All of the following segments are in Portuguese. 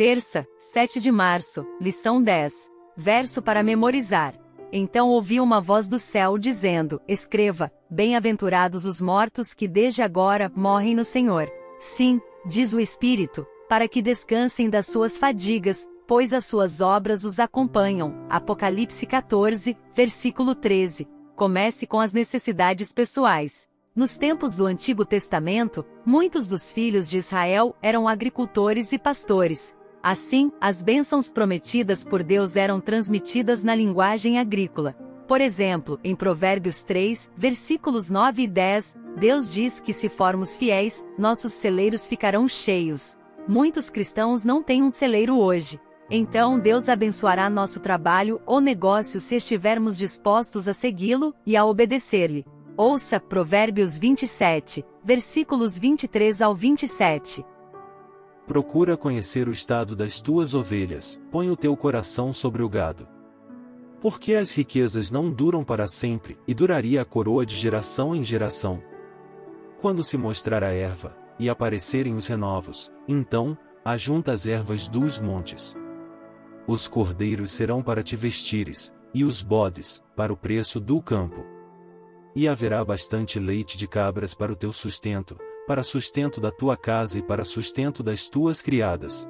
Terça, 7 de março, lição 10. Verso para memorizar. Então ouvi uma voz do céu dizendo: Escreva: Bem-aventurados os mortos que desde agora morrem no Senhor. Sim, diz o Espírito, para que descansem das suas fadigas, pois as suas obras os acompanham. Apocalipse 14, versículo 13. Comece com as necessidades pessoais. Nos tempos do Antigo Testamento, muitos dos filhos de Israel eram agricultores e pastores. Assim, as bênçãos prometidas por Deus eram transmitidas na linguagem agrícola. Por exemplo, em Provérbios 3, versículos 9 e 10, Deus diz que se formos fiéis, nossos celeiros ficarão cheios. Muitos cristãos não têm um celeiro hoje. Então Deus abençoará nosso trabalho ou negócio se estivermos dispostos a segui-lo e a obedecer-lhe. Ouça Provérbios 27, versículos 23 ao 27. Procura conhecer o estado das tuas ovelhas, põe o teu coração sobre o gado. Porque as riquezas não duram para sempre, e duraria a coroa de geração em geração. Quando se mostrar a erva, e aparecerem os renovos, então, ajunta as ervas dos montes. Os cordeiros serão para te vestires, e os bodes, para o preço do campo. E haverá bastante leite de cabras para o teu sustento, para sustento da tua casa e para sustento das tuas criadas.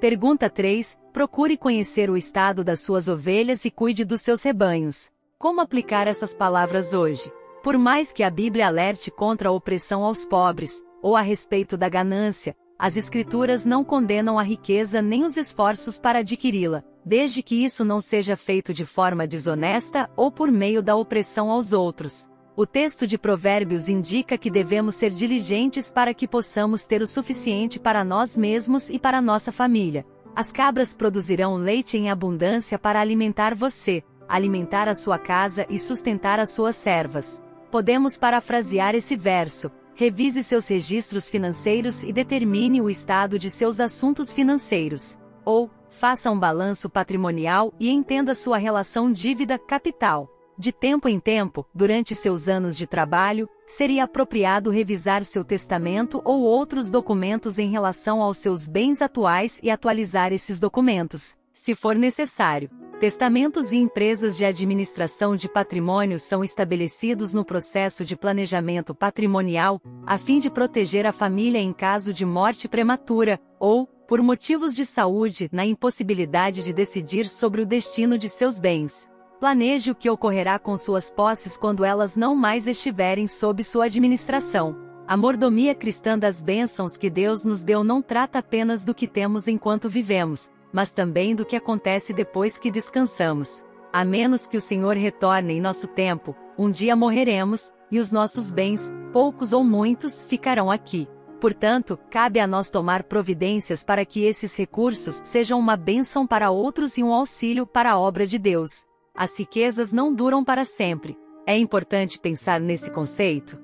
Pergunta 3. Procure conhecer o estado das suas ovelhas e cuide dos seus rebanhos. Como aplicar essas palavras hoje? Por mais que a Bíblia alerte contra a opressão aos pobres, ou a respeito da ganância, as Escrituras não condenam a riqueza nem os esforços para adquiri-la, desde que isso não seja feito de forma desonesta ou por meio da opressão aos outros. O texto de Provérbios indica que devemos ser diligentes para que possamos ter o suficiente para nós mesmos e para nossa família. As cabras produzirão leite em abundância para alimentar você, alimentar a sua casa e sustentar as suas servas. Podemos parafrasear esse verso: Revise seus registros financeiros e determine o estado de seus assuntos financeiros. Ou, faça um balanço patrimonial e entenda sua relação dívida-capital. De tempo em tempo, durante seus anos de trabalho, seria apropriado revisar seu testamento ou outros documentos em relação aos seus bens atuais e atualizar esses documentos, se for necessário. Testamentos e empresas de administração de patrimônio são estabelecidos no processo de planejamento patrimonial, a fim de proteger a família em caso de morte prematura, ou, por motivos de saúde, na impossibilidade de decidir sobre o destino de seus bens. Planeje o que ocorrerá com suas posses quando elas não mais estiverem sob sua administração. A mordomia cristã das bênçãos que Deus nos deu não trata apenas do que temos enquanto vivemos, mas também do que acontece depois que descansamos. A menos que o Senhor retorne em nosso tempo, um dia morreremos, e os nossos bens, poucos ou muitos, ficarão aqui. Portanto, cabe a nós tomar providências para que esses recursos sejam uma bênção para outros e um auxílio para a obra de Deus. As riquezas não duram para sempre. É importante pensar nesse conceito,